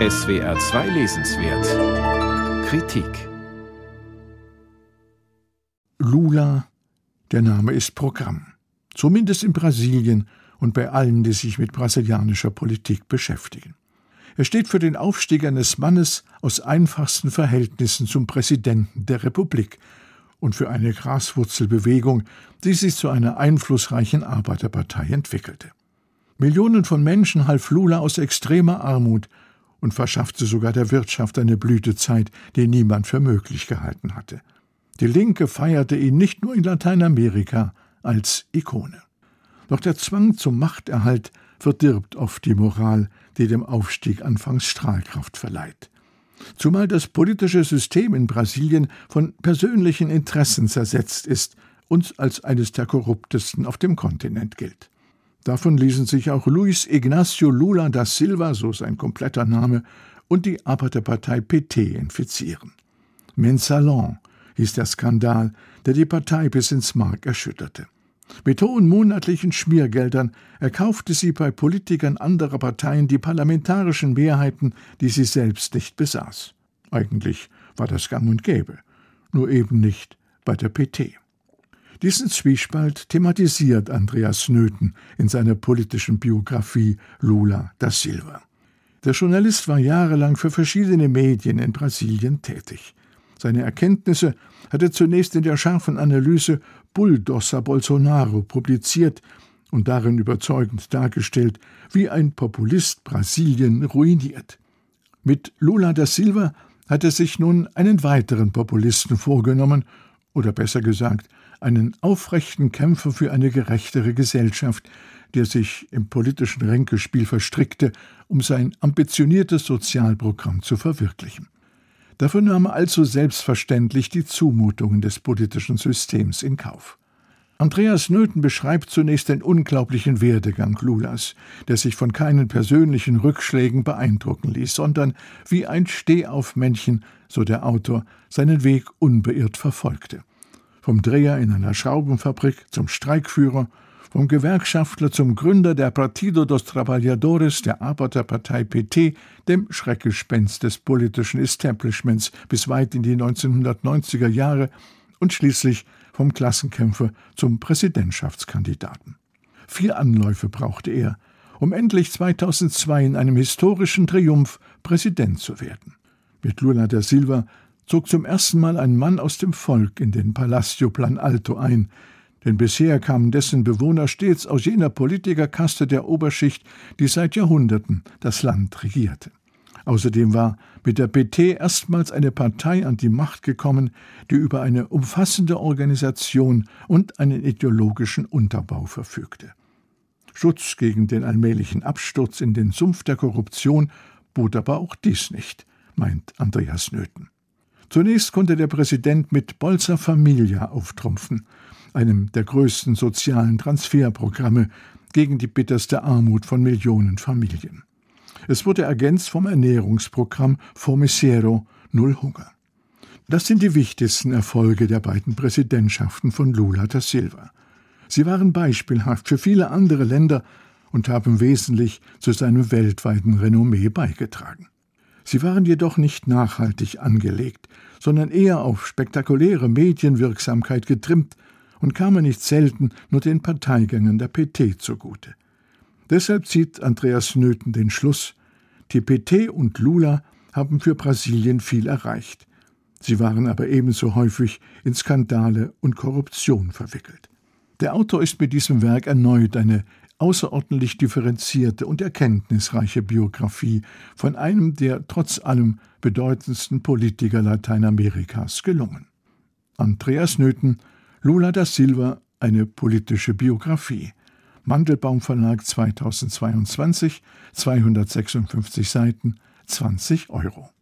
SWR 2 Lesenswert Kritik Lula, der Name ist Programm. Zumindest in Brasilien und bei allen, die sich mit brasilianischer Politik beschäftigen. Er steht für den Aufstieg eines Mannes aus einfachsten Verhältnissen zum Präsidenten der Republik und für eine Graswurzelbewegung, die sich zu einer einflussreichen Arbeiterpartei entwickelte. Millionen von Menschen half Lula aus extremer Armut und verschaffte sogar der Wirtschaft eine Blütezeit, die niemand für möglich gehalten hatte. Die Linke feierte ihn nicht nur in Lateinamerika als Ikone. Doch der Zwang zum Machterhalt verdirbt oft die Moral, die dem Aufstieg anfangs Strahlkraft verleiht. Zumal das politische System in Brasilien von persönlichen Interessen zersetzt ist und als eines der korruptesten auf dem Kontinent gilt. Davon ließen sich auch Luis Ignacio Lula da Silva, so sein kompletter Name, und die Arbeiterpartei PT infizieren. Mensalon hieß der Skandal, der die Partei bis ins Mark erschütterte. Mit hohen monatlichen Schmiergeldern erkaufte sie bei Politikern anderer Parteien die parlamentarischen Mehrheiten, die sie selbst nicht besaß. Eigentlich war das gang und gäbe, nur eben nicht bei der PT. Diesen Zwiespalt thematisiert Andreas Nöthen in seiner politischen Biografie Lula da Silva. Der Journalist war jahrelang für verschiedene Medien in Brasilien tätig. Seine Erkenntnisse hat er zunächst in der scharfen Analyse Bulldozer Bolsonaro publiziert und darin überzeugend dargestellt, wie ein Populist Brasilien ruiniert. Mit Lula da Silva hat er sich nun einen weiteren Populisten vorgenommen, oder besser gesagt, einen aufrechten Kämpfer für eine gerechtere Gesellschaft, der sich im politischen Ränkespiel verstrickte, um sein ambitioniertes Sozialprogramm zu verwirklichen. Dafür nahm er also selbstverständlich die Zumutungen des politischen Systems in Kauf. Andreas Nöthen beschreibt zunächst den unglaublichen Werdegang Lulas, der sich von keinen persönlichen Rückschlägen beeindrucken ließ, sondern wie ein Stehaufmännchen, so der Autor, seinen Weg unbeirrt verfolgte. Vom Dreher in einer Schraubenfabrik zum Streikführer, vom Gewerkschaftler zum Gründer der Partido dos Trabalhadores, der Arbeiterpartei PT, dem Schreckgespenst des politischen Establishments bis weit in die 1990er Jahre und schließlich vom Klassenkämpfer zum Präsidentschaftskandidaten. Vier Anläufe brauchte er, um endlich 2002 in einem historischen Triumph Präsident zu werden. Mit Lula da Silva zog zum ersten Mal ein Mann aus dem Volk in den Palacio Plan Alto ein, denn bisher kamen dessen Bewohner stets aus jener Politikerkaste der Oberschicht, die seit Jahrhunderten das Land regierte. Außerdem war mit der PT erstmals eine Partei an die Macht gekommen, die über eine umfassende Organisation und einen ideologischen Unterbau verfügte. Schutz gegen den allmählichen Absturz in den Sumpf der Korruption bot aber auch dies nicht, meint Andreas Nöthen. Zunächst konnte der Präsident mit Bolsa Familia auftrumpfen, einem der größten sozialen Transferprogramme gegen die bitterste Armut von Millionen Familien. Es wurde ergänzt vom Ernährungsprogramm Formisero Null Hunger. Das sind die wichtigsten Erfolge der beiden Präsidentschaften von Lula da Silva. Sie waren beispielhaft für viele andere Länder und haben wesentlich zu seinem weltweiten Renommee beigetragen. Sie waren jedoch nicht nachhaltig angelegt, sondern eher auf spektakuläre Medienwirksamkeit getrimmt und kamen nicht selten nur den Parteigängern der PT zugute. Deshalb zieht Andreas Nöthen den Schluss, die PT und Lula haben für Brasilien viel erreicht. Sie waren aber ebenso häufig in Skandale und Korruption verwickelt. Der Autor ist mit diesem Werk erneut eine außerordentlich differenzierte und erkenntnisreiche Biografie von einem der trotz allem bedeutendsten Politiker Lateinamerikas gelungen. Andreas Nöthen, Lula da Silva, eine politische Biografie. Mandelbaum Verlag 2022, 256 Seiten, 20 Euro.